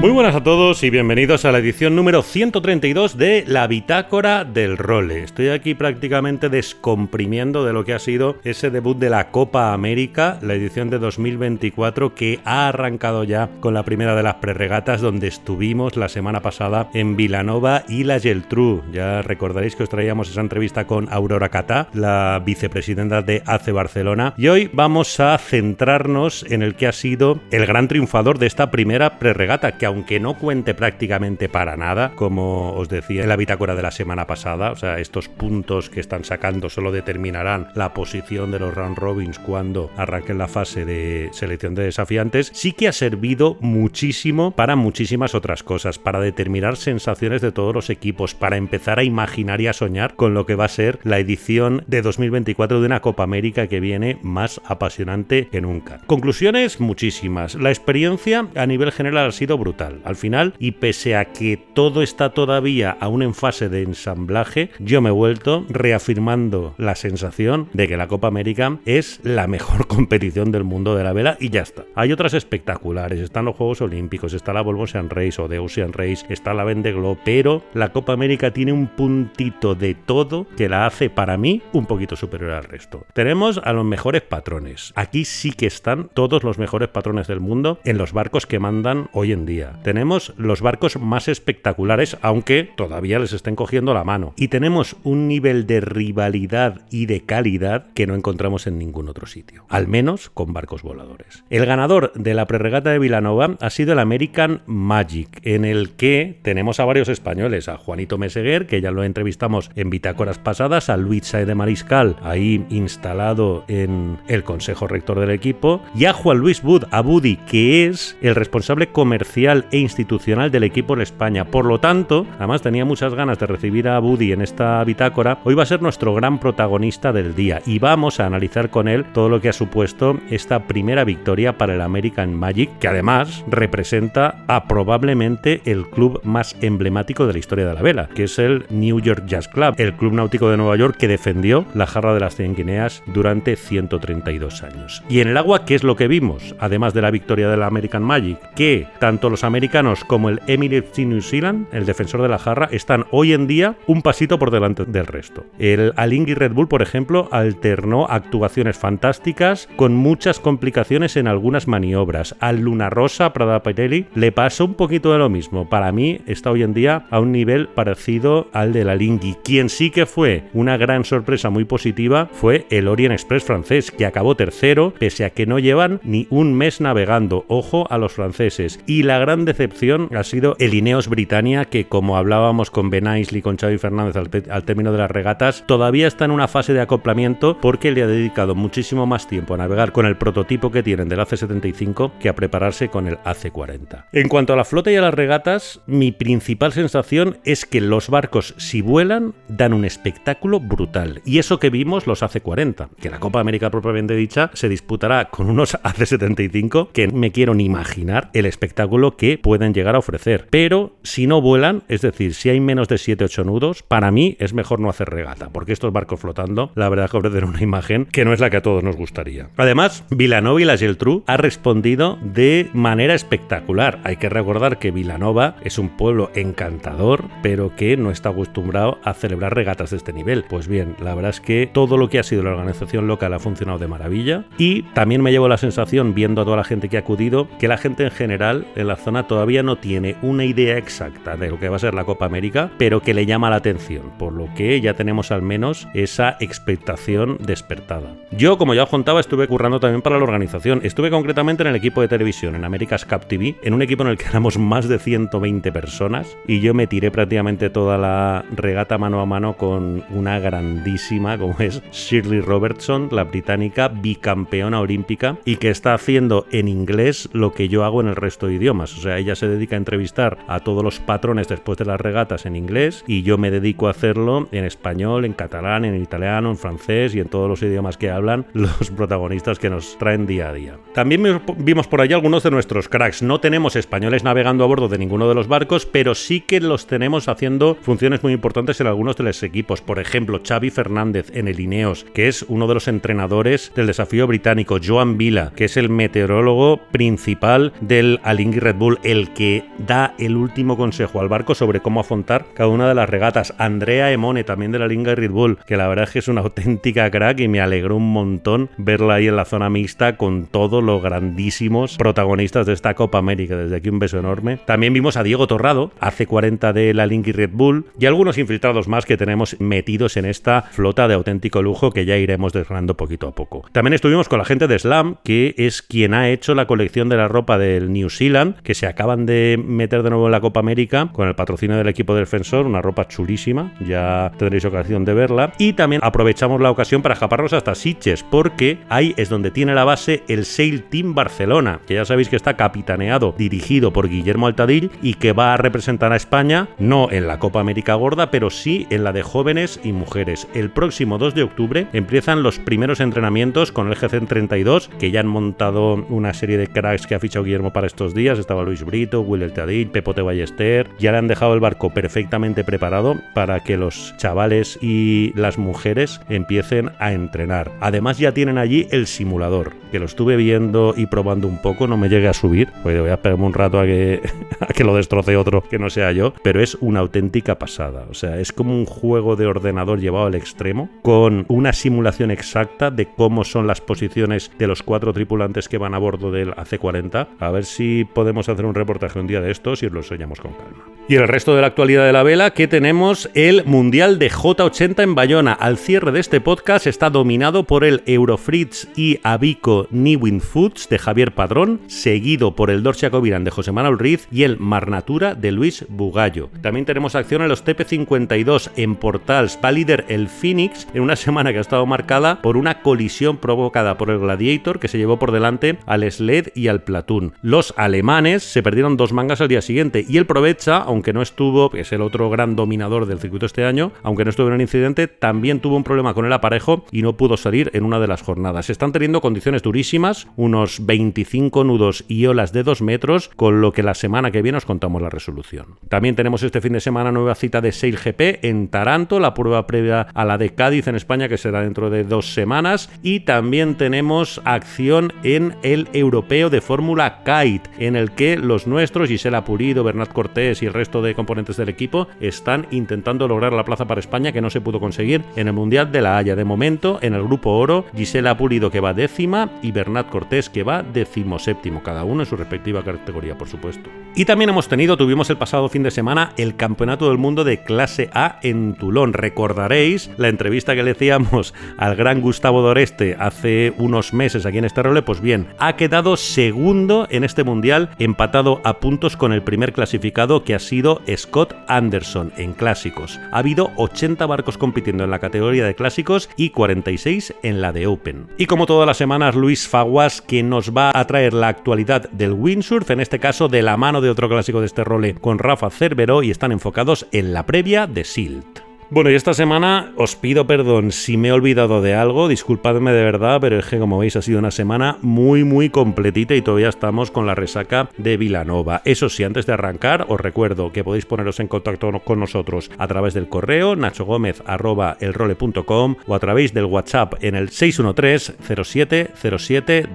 Muy buenas a todos y bienvenidos a la edición número 132 de La Bitácora del Role. Estoy aquí prácticamente descomprimiendo de lo que ha sido ese debut de la Copa América, la edición de 2024 que ha arrancado ya con la primera de las preregatas donde estuvimos la semana pasada en Vilanova y la Geltrú. Ya recordaréis que os traíamos esa entrevista con Aurora Catá, la vicepresidenta de ACE Barcelona. Y hoy vamos a centrarnos en el que ha sido el gran triunfador de esta primera preregata, que aunque no cuente prácticamente para nada, como os decía en la bitácora de la semana pasada, o sea, estos puntos que están sacando solo determinarán la posición de los round robins cuando arranquen la fase de selección de desafiantes, sí que ha servido muchísimo para muchísimas otras cosas, para determinar sensaciones de todos los equipos, para empezar a imaginar y a soñar con lo que va a ser la edición de 2024 de una Copa América que viene más apasionante que nunca. Conclusiones muchísimas. La experiencia a nivel general ha sido brutal al final, y pese a que todo está todavía aún en fase de ensamblaje, yo me he vuelto reafirmando la sensación de que la Copa América es la mejor competición del mundo de la vela y ya está. Hay otras espectaculares, están los Juegos Olímpicos, está la Volvo Ocean Race o de Ocean Race, está la Vende Globe, pero la Copa América tiene un puntito de todo que la hace para mí un poquito superior al resto. Tenemos a los mejores patrones. Aquí sí que están todos los mejores patrones del mundo en los barcos que mandan hoy en día. Tenemos los barcos más espectaculares, aunque todavía les estén cogiendo la mano. Y tenemos un nivel de rivalidad y de calidad que no encontramos en ningún otro sitio. Al menos con barcos voladores. El ganador de la prerregata de Vilanova ha sido el American Magic, en el que tenemos a varios españoles, a Juanito Meseguer, que ya lo entrevistamos en bitácoras pasadas, a Luis Sae de Mariscal, ahí instalado en el consejo rector del equipo, y a Juan Luis Bud, a Budi, que es el responsable comercial e institucional del equipo en España. Por lo tanto, además tenía muchas ganas de recibir a Buddy en esta bitácora. Hoy va a ser nuestro gran protagonista del día y vamos a analizar con él todo lo que ha supuesto esta primera victoria para el American Magic, que además representa a probablemente el club más emblemático de la historia de la vela, que es el New York Jazz Club, el club náutico de Nueva York que defendió la jarra de las 100 guineas durante 132 años. Y en el agua, ¿qué es lo que vimos? Además de la victoria del American Magic, que tanto los americanos como el Emirates New Zealand, el defensor de la jarra, están hoy en día un pasito por delante del resto. El Alinghi Red Bull, por ejemplo, alternó actuaciones fantásticas con muchas complicaciones en algunas maniobras. Al Luna Rosa Prada Pirelli le pasó un poquito de lo mismo. Para mí está hoy en día a un nivel parecido al del Alinghi. Quien sí que fue una gran sorpresa muy positiva fue el Orient Express francés, que acabó tercero, pese a que no llevan ni un mes navegando. Ojo a los franceses. Y la gran decepción ha sido el Ineos Britannia, que como hablábamos con Ben Aisley, con Xavi Fernández al, al, término de las regatas, todavía está en una fase de acoplamiento porque le ha dedicado muchísimo más tiempo a navegar con el prototipo que tienen del AC75 que a prepararse con el AC40. En cuanto a la flota y a las regatas, mi principal sensación es que los barcos, si vuelan, dan un espectáculo brutal. Y eso que vimos los AC40, que la Copa América propiamente dicha se disputará con unos AC75 que me quiero ni imaginar el espectáculo que pueden llegar a ofrecer. Pero si no vuelan, es decir, si hay menos de 7-8 nudos, para mí es mejor no hacer regata, porque estos barcos flotando, la verdad que ofrecen una imagen que no es la que a todos nos gustaría. Además, Vilanova y la Geltrú ha respondido de manera espectacular. Hay que recordar que Vilanova es un pueblo encantador, pero que no está acostumbrado a celebrar regatas de este nivel. Pues bien, la verdad es que todo lo que ha sido la organización local ha funcionado de maravilla y también me llevo la sensación, viendo a toda la gente que ha acudido, que la gente en general en la zona todavía no tiene una idea exacta de lo que va a ser la Copa América, pero que le llama la atención, por lo que ya tenemos al menos esa expectación despertada. Yo, como ya os contaba, estuve currando también para la organización. Estuve concretamente en el equipo de televisión, en America's Cup TV, en un equipo en el que éramos más de 120 personas y yo me tiré prácticamente toda la regata mano a mano con una grandísima, como es Shirley Robertson, la británica bicampeona olímpica y que está haciendo en inglés lo que yo hago en el resto de idiomas. O sea, ella se dedica a entrevistar a todos los patrones después de las regatas en inglés y yo me dedico a hacerlo en español, en catalán, en italiano, en francés y en todos los idiomas que hablan los protagonistas que nos traen día a día. También vimos por allí algunos de nuestros cracks. No tenemos españoles navegando a bordo de ninguno de los barcos, pero sí que los tenemos haciendo funciones muy importantes en algunos de los equipos. Por ejemplo, Xavi Fernández en el Ineos, que es uno de los entrenadores del desafío británico. Joan Vila, que es el meteorólogo principal del Alingui Red Bull, el que da el último consejo al barco sobre cómo afrontar cada una de las regatas. Andrea Emone, también del Alingui Red Bull, que la verdad es que es una auténtica crack y me alegró un montón verla ahí en la zona mixta con todos los grandísimos protagonistas de esta Copa América. Desde aquí un beso enorme. También vimos a Diego Torrado, hace 40 de la Linky Red Bull, y algunos infiltrados más que tenemos metidos en esta flota de auténtico lujo que ya iremos desgranando poquito a poco. También estuvimos con la gente de Slam, que es quien ha hecho la colección de la ropa del New Zealand, que se acaban de meter de nuevo en la Copa América con el patrocinio del equipo defensor, una ropa chulísima, ya tendréis ocasión de verla. Y también aprovechamos la ocasión para escaparnos hasta Sitges, porque ahí es donde tiene la base el Sail Team Barcelona, que ya sabéis que está capitaneado, dirigido por Guillermo Altadil y que va a representar a España, no en la Copa América Gorda, pero sí en la de jóvenes y mujeres. El próximo 2 de octubre empiezan los primeros entrenamientos con el GC32, que ya han montado una serie de cracks que ha fichado Guillermo para estos días. Estaba Luis Brito, Will Altadil, Pepote Ballester. Ya le han dejado el barco perfectamente preparado para que los chavales y las mujeres empiecen a entrenar. Además ya tienen allí el simulador, que lo estuve viendo y probando un poco, no me llegué a subir, pues voy a esperarme un rato a que, a que lo destroce otro que no sea yo, pero es una auténtica pasada. O sea, es como un juego de ordenador llevado al extremo, con una simulación exacta de cómo son las posiciones de los cuatro tripulantes que van a bordo del AC-40. A ver si podemos hacer un reportaje un día de estos y os lo enseñamos con calma. Y el resto de la actualidad de la vela, que tenemos el Mundial de J80 en Bayona. Al cierre de este podcast está dominado por el Eurofritz y Abico Niwin Foods de Javier Padrón, seguido por el Dorsia Coviran de José Manuel Riz y el Marnatura de Luis Bugallo. También tenemos acción en los TP52 en Portals. Va líder el Phoenix en una semana que ha estado marcada por una colisión provocada por el Gladiator que se llevó por delante al Sled y al Platoon. Los alemanes se perdieron dos mangas al día siguiente y el Provecha, aunque no estuvo, que es el otro gran dominador del circuito este año, aunque no estuvo en el incidente, también tuvo un problema con el aparejo y no pudo salir en una de las jornadas. Están teniendo condiciones durísimas, unos 25 nudos y olas de 2 metros, con lo que la semana que viene os contamos la resolución. También tenemos este fin de semana nueva cita de Sail GP en Taranto, la prueba previa a la de Cádiz en España, que será dentro de dos semanas, y también tenemos acción en el europeo de Fórmula Kite, en el que los nuestros, Gisela Pulido, Bernat Cortés y el resto de componentes del equipo están intentando lograr la plaza para España que no se pudo conseguir en el Mundial de la Haya. De momento, en el grupo oro, Gisela Pulido que va décima y Bernat Cortés que va decimoséptimo, cada uno en su respectiva categoría, por supuesto. Y también hemos tenido, tuvimos el pasado fin de semana, el Campeonato del Mundo de Clase A en Tulón. Recordaréis la entrevista que le hacíamos al gran Gustavo Doreste hace unos meses aquí en este role. Pues bien, ha quedado segundo en este Mundial, empatado a puntos con el primer clasificado que ha sido Scott Anderson en clásicos. Ha habido 80 barcos compitiendo en la categoría de clásicos y 46 en la de Open. Y como todas las semanas, Luis Faguas, que nos va a traer la actualidad del windsurf, en este caso de la mano de otro clásico de este role con Rafa Cervero y están enfocados en la previa de Silt. Bueno, y esta semana os pido perdón si me he olvidado de algo, disculpadme de verdad, pero es que como veis ha sido una semana muy muy completita y todavía estamos con la resaca de Vilanova. Eso sí, antes de arrancar os recuerdo que podéis poneros en contacto con nosotros a través del correo nachogomez@elrole.com o a través del WhatsApp en el 613 07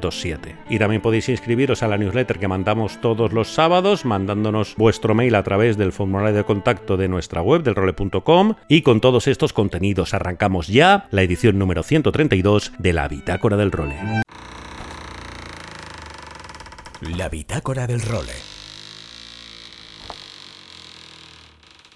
27. Y también podéis inscribiros a la newsletter que mandamos todos los sábados mandándonos vuestro mail a través del formulario de contacto de nuestra web del role.com y con todos estos contenidos arrancamos ya la edición número 132 de la Bitácora del Role. La Bitácora del Role.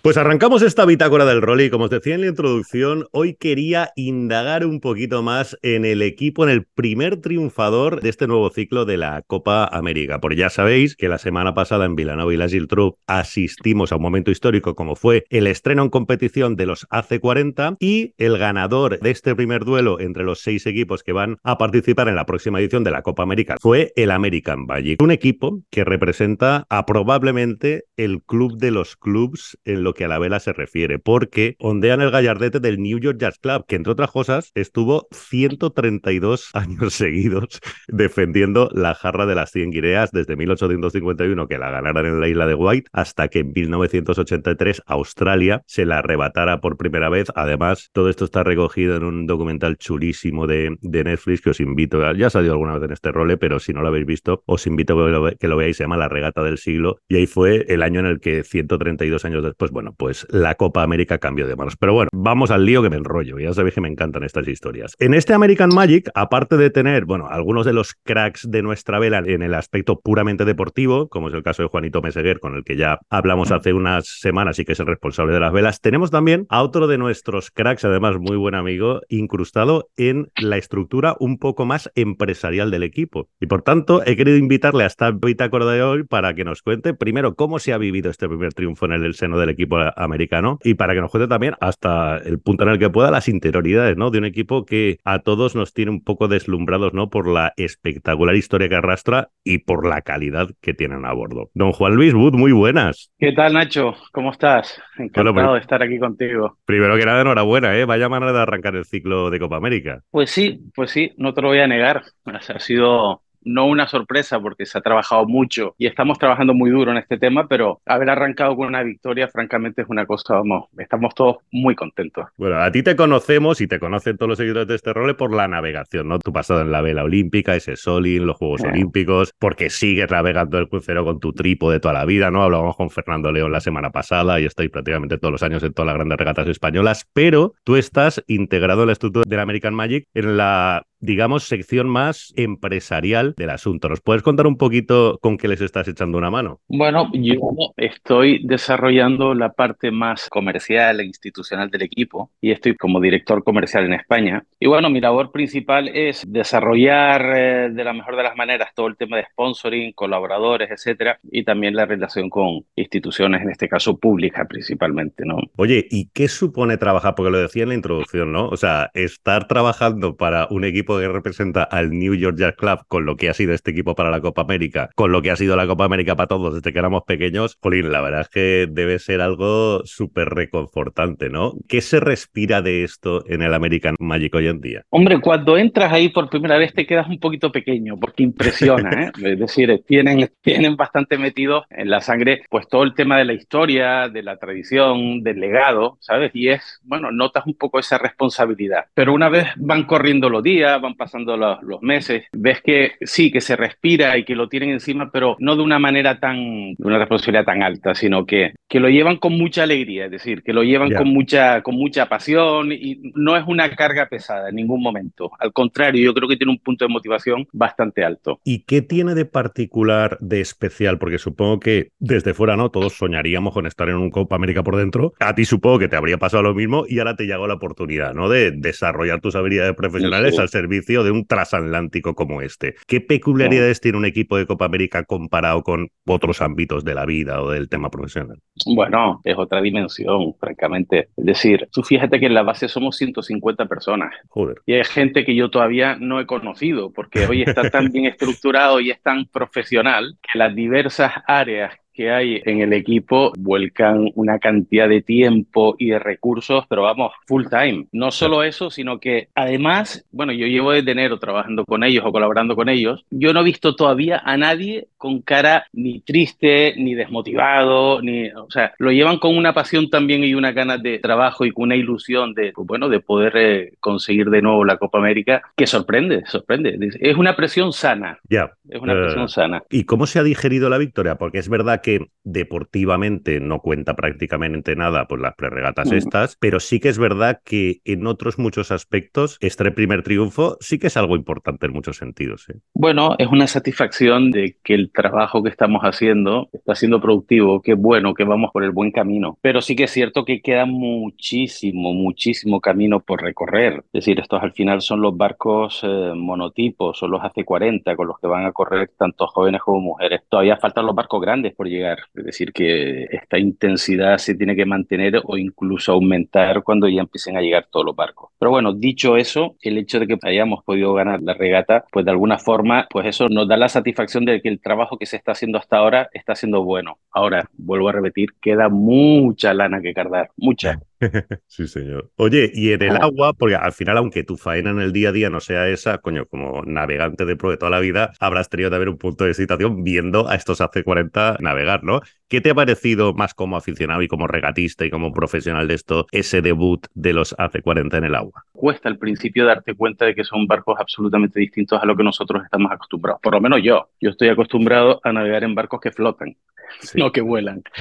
Pues arrancamos esta bitácora del rol y como os decía en la introducción, hoy quería indagar un poquito más en el equipo, en el primer triunfador de este nuevo ciclo de la Copa América. Porque ya sabéis que la semana pasada en Vilanova y la Giltrup asistimos a un momento histórico como fue el estreno en competición de los AC40 y el ganador de este primer duelo entre los seis equipos que van a participar en la próxima edición de la Copa América fue el American Magic, un equipo que representa a probablemente el club de los clubs en lo que a la vela se refiere, porque ondean el gallardete del New York Jazz Club, que entre otras cosas estuvo 132 años seguidos defendiendo la jarra de las 100 guineas desde 1851 que la ganaran en la isla de White hasta que en 1983 Australia se la arrebatara por primera vez. Además, todo esto está recogido en un documental chulísimo de, Netflix que os invito, a, ya ha salido alguna vez en este role, pero si no lo habéis visto, os invito a que lo, que lo veáis, se llama La Regata del Siglo y ahí fue el año en el que 132 años después, bueno, bueno, pues la Copa América cambió de manos. Pero bueno, vamos al lío que me enrollo. Ya sabéis que me encantan estas historias. En este American Magic, aparte de tener, bueno, algunos de los cracks de nuestra vela en el aspecto puramente deportivo, como es el caso de Juanito Meseguer, con el que ya hablamos hace unas semanas y que es el responsable de las velas, tenemos también a otro de nuestros cracks, además muy buen amigo, incrustado en la estructura un poco más empresarial del equipo. Y por tanto, he querido invitarle a esta bitácora de hoy para que nos cuente primero cómo se ha vivido este primer triunfo en el seno del equipo americano y para que nos cuente también hasta el punto en el que pueda las interioridades ¿no? de un equipo que a todos nos tiene un poco deslumbrados ¿no? por la espectacular historia que arrastra y por la calidad que tienen a bordo. Don Juan Luis Wood, muy buenas. ¿Qué tal, Nacho? ¿Cómo estás? Encantado de estar aquí contigo. Primero que nada, enhorabuena, ¿eh? Vaya manera de arrancar el ciclo de Copa América. Pues sí, pues sí, no te lo voy a negar. Ha sido no una sorpresa porque se ha trabajado mucho y estamos trabajando muy duro en este tema, pero haber arrancado con una victoria, francamente, es una cosa, vamos, estamos todos muy contentos. Bueno, a ti te conocemos y te conocen todos los seguidores de este rol por la navegación, ¿no? Tu pasado en la vela olímpica, ese Solin, los Juegos Olímpicos, porque sigues navegando el crucero con tu tripo de toda la vida, ¿no? Hablábamos con Fernando León la semana pasada y estoy prácticamente todos los años en todas las grandes regatas españolas, pero tú estás integrado en la estructura del American Magic en la digamos, sección más empresarial del asunto. ¿Nos puedes contar un poquito con qué les estás echando una mano? Bueno, yo estoy desarrollando la parte más comercial e institucional del equipo y estoy como director comercial en España. Y bueno, mi labor principal es desarrollar eh, de la mejor de las maneras todo el tema de sponsoring, colaboradores, etcétera, y también la relación con instituciones, en este caso públicas principalmente, ¿no? Oye, ¿y qué supone trabajar? Porque lo decía en la introducción, ¿no? O sea, estar trabajando para un equipo que representa al New York Jazz Club con lo que ha sido este equipo para la Copa América, con lo que ha sido la Copa América para todos desde que éramos pequeños, Jolín, la verdad es que debe ser algo súper reconfortante, ¿no? ¿Qué se respira de esto en el American Magic hoy en día? Hombre, cuando entras ahí por primera vez te quedas un poquito pequeño porque impresiona, ¿eh? es decir, tienen, tienen bastante metido en la sangre pues todo el tema de la historia, de la tradición, del legado, ¿sabes? Y es, bueno, notas un poco esa responsabilidad. Pero una vez van corriendo los días, van pasando los, meses, ves que sí, que se respira y que lo tienen encima, pero no de una manera tan, de una responsabilidad tan alta, sino que, que lo llevan con mucha alegría, es decir, que lo llevan con, mucha, con mucha pasión y no es una carga pesada en ningún momento. Al contrario, yo creo que tiene un punto de motivación bastante alto. ¿Y qué tiene de particular, de especial? Porque supongo que desde fuera, ¿no? Todos soñaríamos con estar en un Copa América por dentro. A ti supongo que te habría pasado lo mismo y ahora te llegó la oportunidad, ¿no? De desarrollar tus habilidades profesionales al ser servicio de un transatlántico como este. ¿Qué peculiaridades tiene un equipo de Copa América comparado con otros ámbitos de la vida o del tema profesional? Bueno, es otra dimensión, francamente. Es decir, tú fíjate que en la base somos 150 personas. Joder. Y hay gente que yo todavía no he conocido, porque hoy está tan bien estructurado y es tan profesional que las diversas áreas que hay en el equipo vuelcan una cantidad de tiempo y de recursos, pero vamos, full time. No solo eso, sino que además, bueno, yo llevo desde enero trabajando con ellos o colaborando con ellos, yo no he visto todavía a nadie con cara ni triste, ni desmotivado, ni, o sea, lo llevan con una pasión también y una ganas de trabajo y con una ilusión de, pues bueno, de poder eh, conseguir de nuevo la Copa América, que sorprende, sorprende. Es una presión sana. Ya. Es una presión eh, sana. ¿Y cómo se ha digerido la victoria? Porque es verdad que deportivamente no cuenta prácticamente nada por las preregatas estas, pero sí que es verdad que en otros muchos aspectos este primer triunfo sí que es algo importante en muchos sentidos. ¿eh? Bueno, es una satisfacción de que el trabajo que estamos haciendo está siendo productivo, qué bueno, que vamos por el buen camino. Pero sí que es cierto que queda muchísimo, muchísimo camino por recorrer. Es decir, estos al final son los barcos eh, monotipos, son los AC-40 con los que van a correr tanto jóvenes como mujeres. Todavía faltan los barcos grandes por llegar. Es decir, que esta intensidad se tiene que mantener o incluso aumentar cuando ya empiecen a llegar todos los barcos. Pero bueno, dicho eso, el hecho de que hayamos podido ganar la regata, pues de alguna forma, pues eso nos da la satisfacción de que el trabajo que se está haciendo hasta ahora está siendo bueno. Ahora, vuelvo a repetir, queda mucha lana que cargar, mucha. sí, señor. Oye, y en el agua, porque al final, aunque tu faena en el día a día no sea esa, coño, como navegante de pro de toda la vida, habrás tenido que haber un punto de excitación viendo a estos hace 40 navegar, ¿no? ¿Qué te ha parecido más como aficionado y como regatista y como profesional de esto, ese debut de los hace 40 en el agua? Cuesta al principio darte cuenta de que son barcos absolutamente distintos a lo que nosotros estamos acostumbrados. Por lo menos yo. Yo estoy acostumbrado a navegar en barcos que flotan no que vuelan.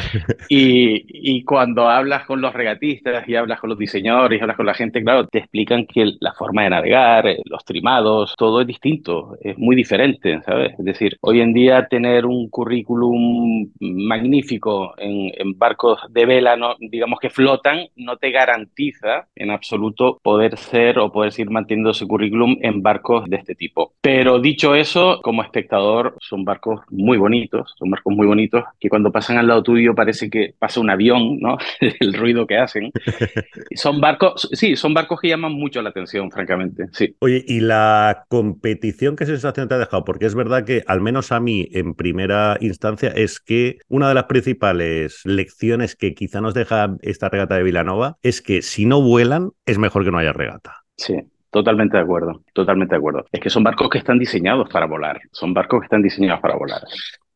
Y, y, cuando hablas con los regatistas y hablas con los diseñadores y hablas con la gente, claro, te explican que la forma de navegar, eh, los trimados, todo es distinto, es muy diferente, ¿sabes? Es decir, hoy en día tener un currículum magnífico en, en barcos de vela, no, digamos que flotan, no te garantiza en absoluto poder ser o poder seguir manteniendo ese currículum en barcos de este tipo. Pero dicho eso, como espectador, son barcos muy bonitos, son barcos muy bonitos que cuando pasan al lado tuyo parece que pasa un avión, ¿no? El ruido que hacen. Son barcos, sí, son barcos que llaman mucho la atención, francamente, sí. Oye, ¿y la competición qué sensación te ha dejado? Porque es verdad que, al menos a mí, en primera instancia, es que una de las principales lecciones que quizá nos deja esta regata de Vilanova es que si no vuelan, es mejor que no haya regata. Sí, Totalmente de acuerdo, totalmente de acuerdo. Es que son barcos que están diseñados para volar, son barcos que están diseñados para volar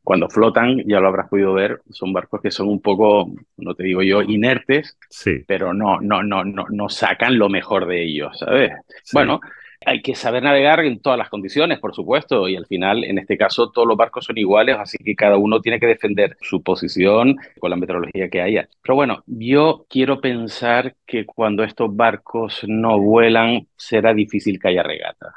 cuando flotan, ya lo habrás podido ver, son barcos que son un poco, no te digo yo, inertes, sí. pero no, no, no, no, no sacan lo mejor de ellos, ¿sabes? Bueno, hay que saber navegar en todas las condiciones, por supuesto, y al final, en este caso, todos los barcos son iguales, así que cada uno tiene que defender su posición con la meteorología que haya. Pero bueno, yo quiero pensar que cuando estos barcos no vuelan, será difícil que haya regata.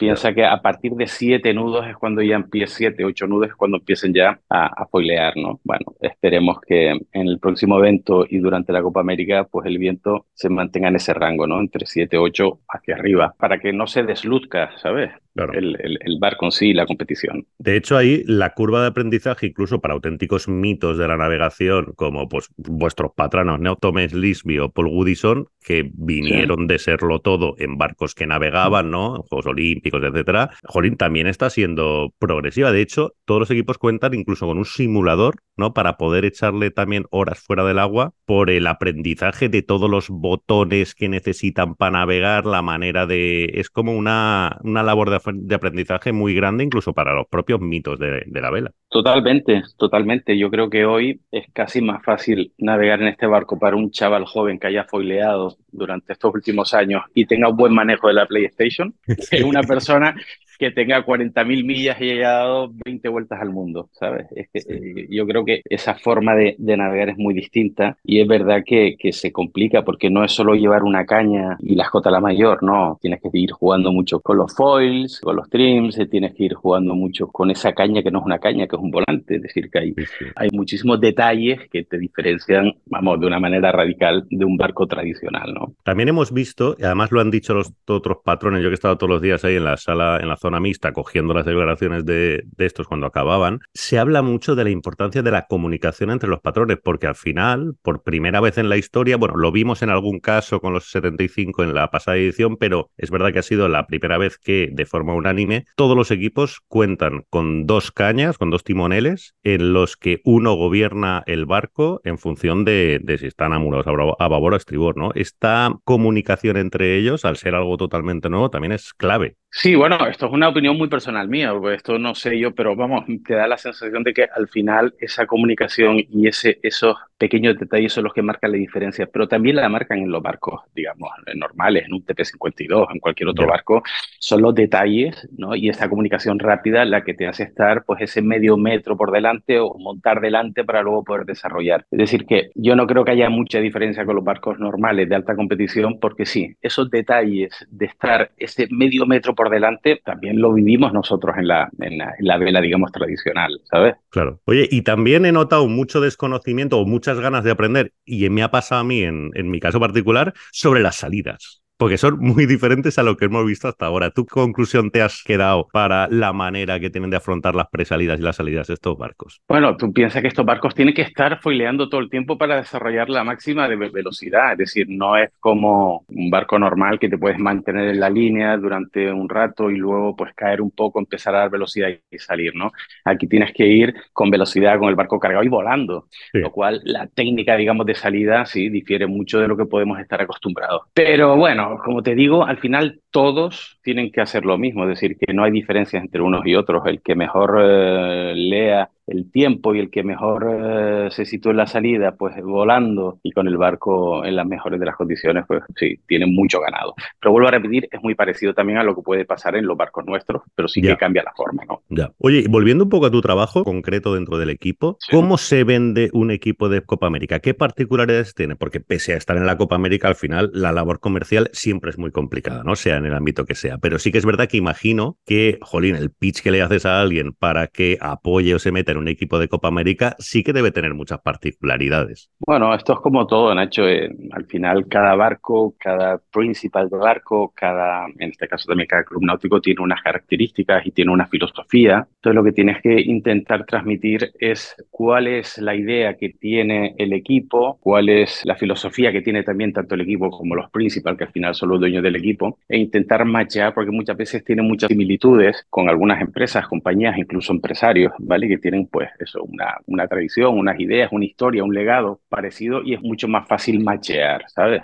Piensa que a partir de siete nudos es cuando ya empieza, siete, ocho nudos es cuando empiecen ya a, a foilear, ¿no? Bueno, esperemos que en el próximo evento y durante la Copa América, pues el viento se mantenga en ese rango, ¿no? Entre siete, ocho hacia arriba, para que no se desluzca, ¿sabes? El, el, barco en sí, la competición. De hecho, ahí la curva de aprendizaje, incluso para auténticos mitos de la navegación, como pues vuestros patronos, ¿no? Thomas Lisby o Paul Woodison, que vinieron de serlo todo en barcos que navegaban, ¿no? En Juegos Olímpicos, etcétera. Jolín también está siendo progresiva. De hecho, todos los equipos cuentan incluso con un simulador, ¿no? Para poder echarle también horas fuera del agua por el aprendizaje de todos los botones que necesitan para navegar, la manera de. Es como una, una labor de de aprendizaje muy grande incluso para los propios mitos de, la vela. Totalmente, totalmente. Yo creo que hoy es casi más fácil navegar en este barco para un chaval joven que haya foileado durante estos últimos años y tenga un buen manejo de la PlayStation que una persona que tenga 40.000 millas y haya dado 20 vueltas al mundo, ¿sabes? Es que, eh, yo creo que esa forma de, navegar es muy distinta y es verdad que, que, se complica porque no es solo llevar una caña y la escota la mayor, no, tienes que ir jugando mucho con los foils, con los trims, eh, tienes que ir jugando mucho con esa caña que no es una caña, que es un volante, es decir, que hay, hay muchísimos detalles que te diferencian, vamos, de una manera radical de un barco tradicional, ¿no? También hemos visto, y además lo han dicho los otros patrones, yo que he estado todos los días ahí en la sala, en la zona cogiendo las declaraciones de, estos cuando acababan, se habla mucho de la importancia de la comunicación entre los patrones, porque al final, por primera vez en la historia, bueno, lo vimos en algún caso con los 75 en la pasada edición, pero es verdad que ha sido la primera vez que de forma unánime todos los equipos cuentan con dos cañas, con dos timoneles, en los que uno gobierna el barco en función de, si están amurados a, babor o a estribor, ¿no? Esta comunicación entre ellos, al ser algo totalmente nuevo, también es clave. Sí, bueno, esto es una opinión muy personal mía, esto no sé yo, pero vamos, te da la sensación de que al final esa comunicación y ese, esos pequeños detalles son los que marcan la diferencia, pero también la marcan en los barcos, digamos, normales, en un TP-52, en cualquier otro barco, son los detalles, ¿no? Y esa comunicación rápida la que te hace estar, pues, ese medio metro por delante o montar delante para luego poder desarrollar. Es decir, que yo no creo que haya mucha diferencia con los barcos normales de alta competición, porque sí, esos detalles de estar ese medio metro por delante, también lo vivimos nosotros en la, en la, vela, digamos, tradicional, ¿sabes? Claro. Oye, y también he notado mucho desconocimiento o muchas ganas de aprender, y me ha pasado a mí en, en mi caso particular, sobre las salidas porque son muy diferentes a lo que hemos visto hasta ahora. ¿Tú qué conclusión te has quedado para la manera que tienen de afrontar las presalidas y las salidas de estos barcos? Bueno, tú piensas que estos barcos tienen que estar foileando todo el tiempo para desarrollar la máxima de velocidad, es decir, no es como un barco normal que te puedes mantener en la línea durante un rato y luego pues caer un poco, empezar a dar velocidad y salir, ¿no? Aquí tienes que ir con velocidad, con el barco cargado y volando, lo cual la técnica, digamos, de salida sí difiere mucho de lo que podemos estar acostumbrados. Pero bueno, como te digo, al final todos tienen que hacer lo mismo, es decir, que no hay diferencias entre unos y otros. El que mejor eh, lea el tiempo y el que mejor eh, se sitúe en la salida, pues volando y con el barco en las mejores de las condiciones, pues sí, tiene mucho ganado. Pero vuelvo a repetir, es muy parecido también a lo que puede pasar en los barcos nuestros, pero sí que cambia la forma, ¿no? Ya. Oye, volviendo un poco a tu trabajo concreto dentro del equipo, ¿cómo se vende un equipo de Copa América? ¿Qué particularidades tiene? Porque pese a estar en la Copa América, al final la labor comercial siempre es muy complicada, ¿no? Sea en el ámbito que sea. Pero sí que es verdad que imagino que, jolín, el pitch que le haces a alguien para que apoye o se meta en un equipo de Copa América sí que debe tener muchas particularidades. Bueno, esto es como todo, Nacho. Eh, al final, cada barco, cada principal de barco, cada, en este caso también cada club náutico tiene unas características y tiene una filosofía. Entonces, lo que tienes que intentar transmitir es cuál es la idea que tiene el equipo, cuál es la filosofía que tiene también tanto el equipo como los principales, que al final son los dueños del equipo, e intentar machear, porque muchas veces tiene muchas similitudes con algunas empresas, compañías, incluso empresarios, ¿vale? Que tienen, pues, eso, una, una tradición, unas ideas, una historia, un legado parecido y es mucho más fácil machear, ¿sabes?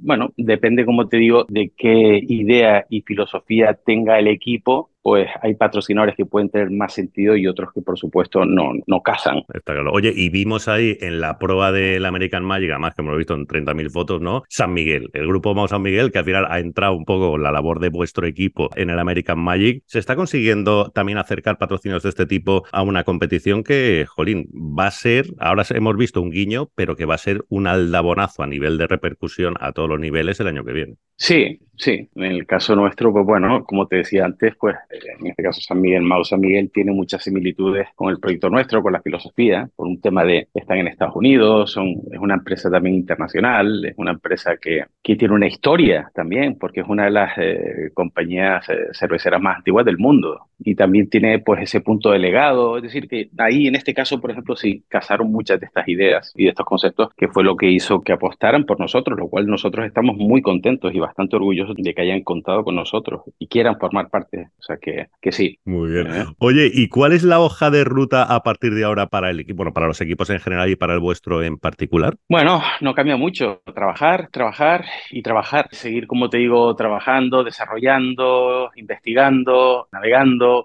Bueno, depende, como te digo, de qué idea y filosofía tenga el equipo pues hay patrocinadores que pueden tener más sentido y otros que por supuesto no, no casan. Está claro. Oye, y vimos ahí en la prueba del American Magic, además que hemos visto en 30.000 fotos, ¿no? San Miguel, el grupo Mau San Miguel, que al final ha entrado un poco la labor de vuestro equipo en el American Magic. ¿Se está consiguiendo también acercar patrocinios de este tipo a una competición que, jolín, va a ser, ahora hemos visto un guiño, pero que va a ser un aldabonazo a nivel de repercusión a todos los niveles el año que viene? Sí, sí. En el caso nuestro, pues bueno, como te decía antes, pues en este caso San Miguel, Mau San Miguel tiene muchas similitudes con el proyecto nuestro, con la filosofía, por un tema de están en Estados Unidos, son, es una empresa también internacional, es una empresa que, que tiene una historia también, porque es una de las eh, compañías eh, cerveceras más antiguas del mundo y también tiene pues ese punto de legado, es decir, que ahí en este caso, por ejemplo, sí, casaron muchas de estas ideas y de estos conceptos, que fue lo que hizo que apostaran por nosotros, lo cual nosotros estamos muy contentos y bastante orgullosos de que hayan contado con nosotros y quieran formar parte, o sea que, que sí. Muy bien. ¿Eh? Oye, ¿y cuál es la hoja de ruta a partir de ahora para el equipo, bueno, para los equipos en general y para el vuestro en particular? Bueno, no cambia mucho, trabajar, trabajar y trabajar, seguir, como te digo, trabajando, desarrollando, investigando, navegando,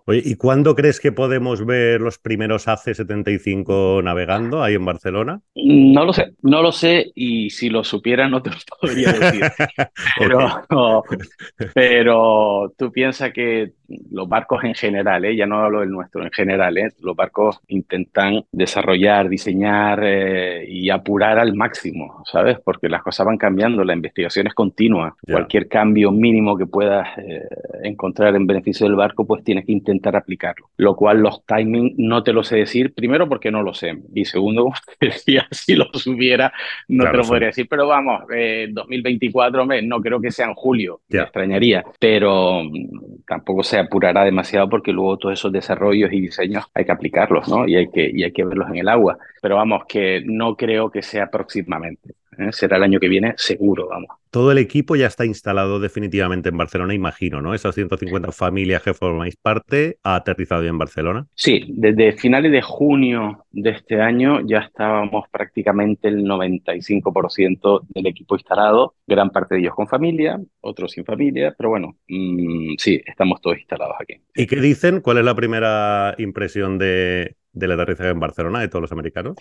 Oye, ¿y cuándo crees que podemos ver los primeros AC75 navegando ahí en Barcelona? No lo sé, no lo sé y si lo supiera no te lo podría decir. pero, pero tú piensas que los barcos en general, ¿eh? ya no hablo del nuestro, en general, ¿eh? los barcos intentan desarrollar, diseñar eh, y apurar al máximo, ¿sabes? Porque las cosas van cambiando, la investigación es continua. Cualquier cambio mínimo que puedas eh, encontrar en beneficio del barco, pues tienes que intentar aplicarlo. Lo cual los timings no te lo sé decir, primero porque no lo sé, y segundo, decía, si lo supiera, no te lo podría decir. Pero vamos, 2024, no creo que sea en julio, me extrañaría, pero mm, tampoco sea apurará demasiado porque luego todos esos desarrollos y diseños hay que aplicarlos, ¿no? Y hay que, y hay que verlos en el agua. Pero vamos, que no creo que sea próximamente. ¿Eh? Será el año que viene, seguro, vamos. Todo el equipo ya está instalado definitivamente en Barcelona, imagino, ¿no? Esas 150 familias que formáis parte ha aterrizado ya en Barcelona. Sí, desde finales de junio de este año ya estábamos prácticamente el 95% del equipo instalado, gran parte de ellos con familia, otros sin familia, pero bueno, mm, sí, estamos todos instalados aquí. ¿Y qué dicen? ¿Cuál es la primera impresión de, del aterrizaje en Barcelona de todos los americanos?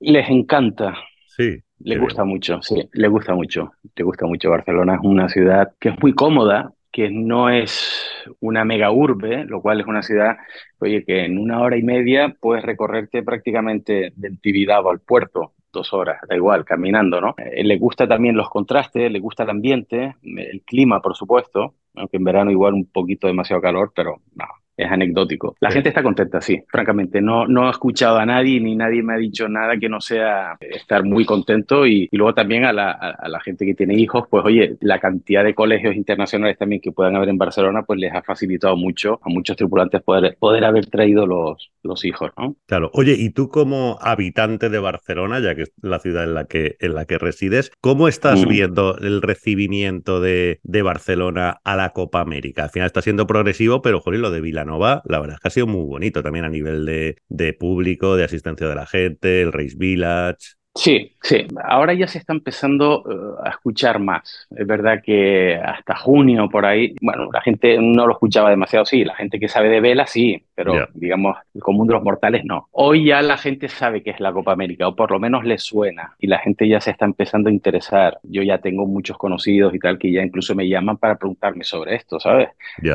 Les encanta. Sí. Les gusta mucho, sí, les gusta mucho. Les gusta mucho. Barcelona es una ciudad que es muy cómoda, que no es una mega urbe, lo cual es una ciudad, oye, que en una hora y media puedes recorrerte prácticamente del Tibidabo al puerto, dos horas, da igual, caminando, ¿no? Eh, le gusta también los contrastes, le gusta el ambiente, el clima, por supuesto, aunque en verano igual un poquito demasiado calor, pero no, es anecdótico. La gente está contenta, sí, francamente. No, no he escuchado a nadie ni nadie me ha dicho nada que no sea estar muy contento y, luego también a la, a, la, gente que tiene hijos, pues oye, la cantidad de colegios internacionales también que puedan haber en Barcelona, pues les ha facilitado mucho a muchos tripulantes poder, poder haber traído los, los hijos, ¿no? Claro. Oye, y tú como habitante de Barcelona, ya que es la ciudad en la que, en la que resides, ¿cómo estás mm. viendo el recibimiento de, de Barcelona a la Copa América? Al final está siendo progresivo, pero joder, lo de Vila Nova, la verdad es que ha sido muy bonito también a nivel de, de público, de asistencia de la gente, el Race Village. Sí, sí. Ahora ya se está empezando eh, a escuchar más. Es verdad que hasta junio por ahí, bueno, la gente no lo escuchaba demasiado, sí. La gente que sabe de vela, sí, pero digamos, el común de los mortales no. Hoy ya la gente sabe que es la Copa América, o por lo menos le suena, y la gente ya se está empezando a interesar. Yo ya tengo muchos conocidos y tal que ya incluso me llaman para preguntarme sobre esto, ¿sabes?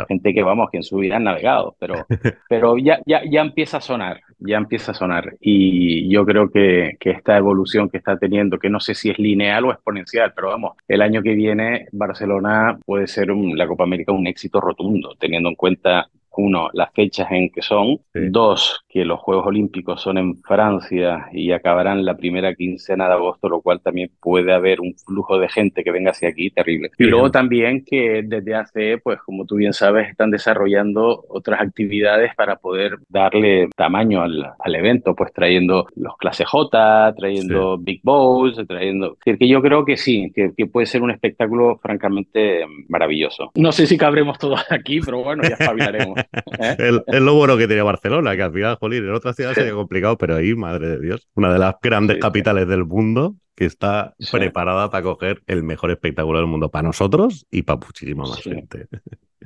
Gente que, vamos, que en su vida han navegado, pero, pero ya, ya, ya empieza a sonar, ya empieza a sonar. Y yo creo que, que esta evolución que está teniendo, que no sé si es lineal o exponencial, pero vamos, el año que viene Barcelona puede ser la Copa América un éxito rotundo, teniendo en cuenta uno, las fechas en que son, dos, que los Juegos Olímpicos son en Francia y acabarán la primera quincena de agosto, lo cual también puede haber un flujo de gente que venga hacia aquí terrible. Y luego también que desde hace, pues como tú bien sabes, están desarrollando otras actividades para poder darle tamaño al, al evento, pues trayendo los clase J, trayendo Big Bowls, trayendo... Es decir, que yo creo que sí, que, que, puede ser un espectáculo francamente maravilloso. No sé si cabremos todos aquí, pero bueno, ya espabilaremos. ¿Eh? es lo bueno que tiene Barcelona, que al final, jolín, en otras ciudades sería complicado, pero ahí, madre de Dios, una de las grandes capitales del mundo que está preparada para coger el mejor espectáculo del mundo para nosotros y para muchísima más gente.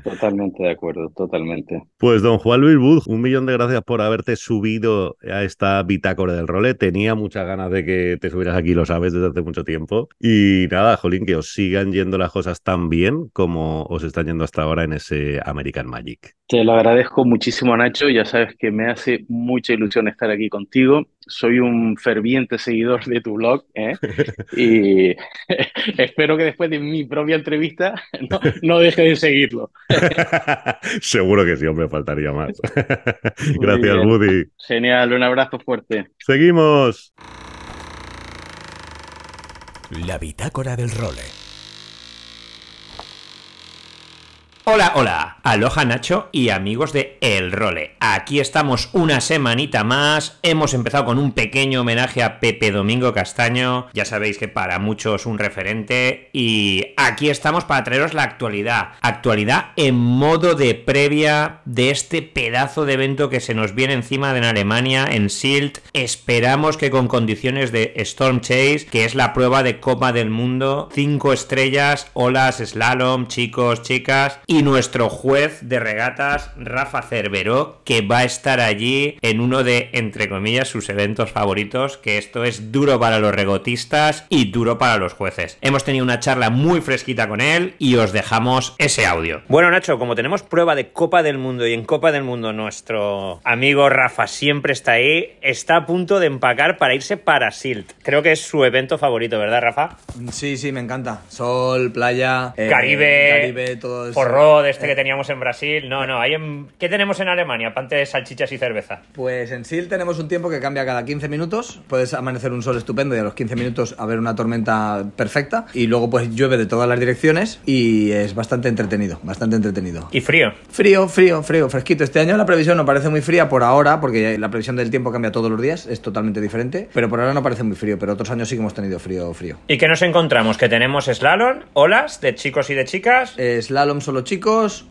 Totalmente de acuerdo, totalmente. Pues don Juan Luis Bud, un millón de gracias por haberte subido a esta bitácora del role. Tenía muchas ganas de que te subieras aquí, lo sabes, desde hace mucho tiempo. Y nada, Jolín, que os sigan yendo las cosas tan bien como os están yendo hasta ahora en ese American Magic. Te lo agradezco muchísimo, Nacho. Ya sabes que me hace mucha ilusión estar aquí contigo. Soy un ferviente seguidor de tu blog ¿eh? y espero que después de mi propia entrevista no, no deje de seguirlo. Seguro que sí, hombre, faltaría más. Gracias, Woody. Genial, un abrazo fuerte. Seguimos. La bitácora del role. Hola, hola, aloha Nacho y amigos de El Role. Aquí estamos una semanita más. Hemos empezado con un pequeño homenaje a Pepe Domingo Castaño. Ya sabéis que para muchos un referente. Y aquí estamos para traeros la actualidad. Actualidad en modo de previa de este pedazo de evento que se nos viene encima en Alemania, en Silt. Esperamos que con condiciones de Storm Chase, que es la prueba de Copa del Mundo, 5 estrellas, olas, slalom, chicos, chicas y nuestro juez de regatas, Rafa Cerveró, que va a estar allí en uno de, entre comillas, sus eventos favoritos, que esto es duro para los regotistas y duro para los jueces. Hemos tenido una charla muy fresquita con él y os dejamos ese audio. Bueno, Nacho, como tenemos prueba de Copa del Mundo y en Copa del Mundo nuestro amigo Rafa siempre está ahí, está a punto de empacar para irse para Silt. Creo que es su evento favorito, ¿verdad, Rafa? Sí, sí, me encanta. Sol, playa, eh, Caribe, Caribe, todo eso de este que teníamos en Brasil. No, no, hay en... ¿qué tenemos en Alemania, aparte de salchichas y cerveza? Pues en Sil tenemos un tiempo que cambia cada 15 minutos. Puedes amanecer un sol estupendo y a los 15 minutos haber una tormenta perfecta. Y luego pues llueve de todas las direcciones y es bastante entretenido, bastante entretenido. ¿Y frío? Frío, frío, frío, fresquito. Este año la previsión no parece muy fría por ahora, porque la previsión del tiempo cambia todos los días, es totalmente diferente. Pero por ahora no parece muy frío, pero otros años sí que hemos tenido frío, frío. ¿Y qué nos encontramos? Que tenemos slalom, olas de chicos y de chicas. slalom solo chicos,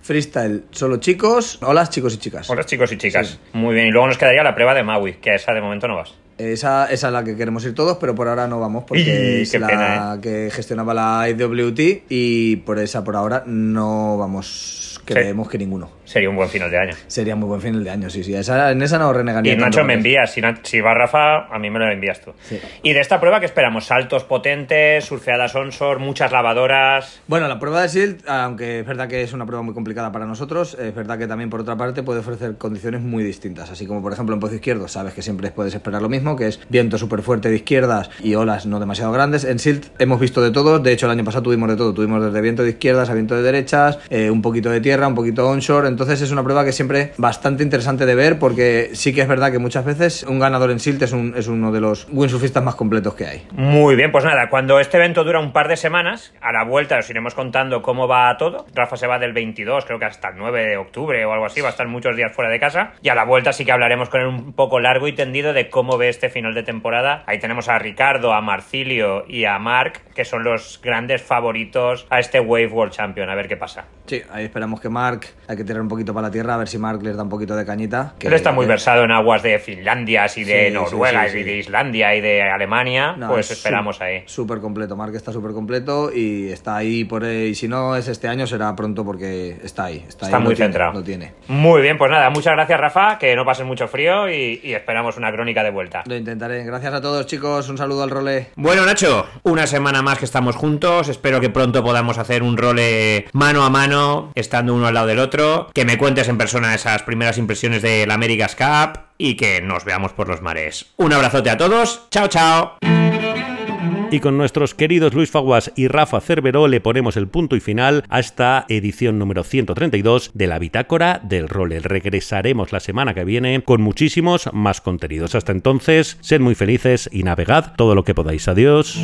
freestyle solo chicos, hola chicos y chicas. Hola chicos y chicas. Muy bien, y luego nos quedaría la prueba de Maui, que esa de momento no vas. Esa, esa, es la que queremos ir todos, pero por ahora no vamos porque es la ¿eh? que gestionaba la IWT y por esa por ahora no vamos creemos que ninguno. Sería un buen final de año. Sería muy buen final de año, sí, sí. Esa, en esa no renegaría. Y tanto Nacho me envías, si, si va Rafa, a mí me lo envías tú. Sí. Y de esta prueba que esperamos, saltos potentes, surfeadas onshore, muchas lavadoras. Bueno, la prueba de SILT, aunque es verdad que es una prueba muy complicada para nosotros, es verdad que también por otra parte puede ofrecer condiciones muy distintas. Así como por ejemplo en pozo izquierdo sabes que siempre puedes esperar lo mismo, que es viento súper fuerte de izquierdas y olas no demasiado grandes. En SILT hemos visto de todo, de hecho el año pasado tuvimos de todo, tuvimos desde viento de izquierdas a viento de derechas, eh, un poquito de tierra, un poquito onshore, entonces es una prueba que siempre bastante interesante de ver porque sí que es verdad que muchas veces un ganador en SILT es, un- es uno de los windsurfistas más completos que hay. Muy bien, pues nada, cuando este evento dura un par de semanas, a la vuelta os iremos contando cómo va todo. Rafa se va del 22, creo que hasta el 9 de octubre o algo así, va a estar muchos días fuera de casa. Y a la vuelta sí que hablaremos con él un poco largo y tendido de cómo ve este final de temporada. Ahí tenemos a Ricardo, a Marcilio y a Mark, que son los grandes favoritos a este Wave World Champion. A ver qué pasa. Sí, ahí esperamos que Mark, hay que tirar un poquito para la tierra, a ver si Mark les da un poquito de cañita. Que, Él está muy versado en aguas de Finlandia y de Sí, sí, Noruega sí, y de Islandia y de Alemania. No, pues es esperamos su- ahí. Súper completo, Mark está súper completo y está ahí por ahí. Y si no es este año, será pronto porque está ahí. Está, Está ahí, muy lo tiene, centrado. Lo tiene. Muy bien, pues nada, muchas gracias Rafa, que no pasen mucho frío y, y esperamos una crónica de vuelta. Lo intentaré. Gracias a todos, chicos. Un saludo al role. Bueno Nacho, una semana más que estamos juntos, espero que pronto podamos hacer un role mano a mano, estando uno al lado del otro, que me cuentes en persona esas primeras impresiones del America's Cup y que nos veamos por los mares. Un abrazote a todos, chao chao. Y con nuestros queridos Luis Faguas y Rafa Cerveró le ponemos el punto y final a esta edición número 132 de la Bitácora del Roller. Regresaremos la semana que viene con muchísimos más contenidos. Hasta entonces, sed muy felices y navegad todo lo que podáis. Adiós.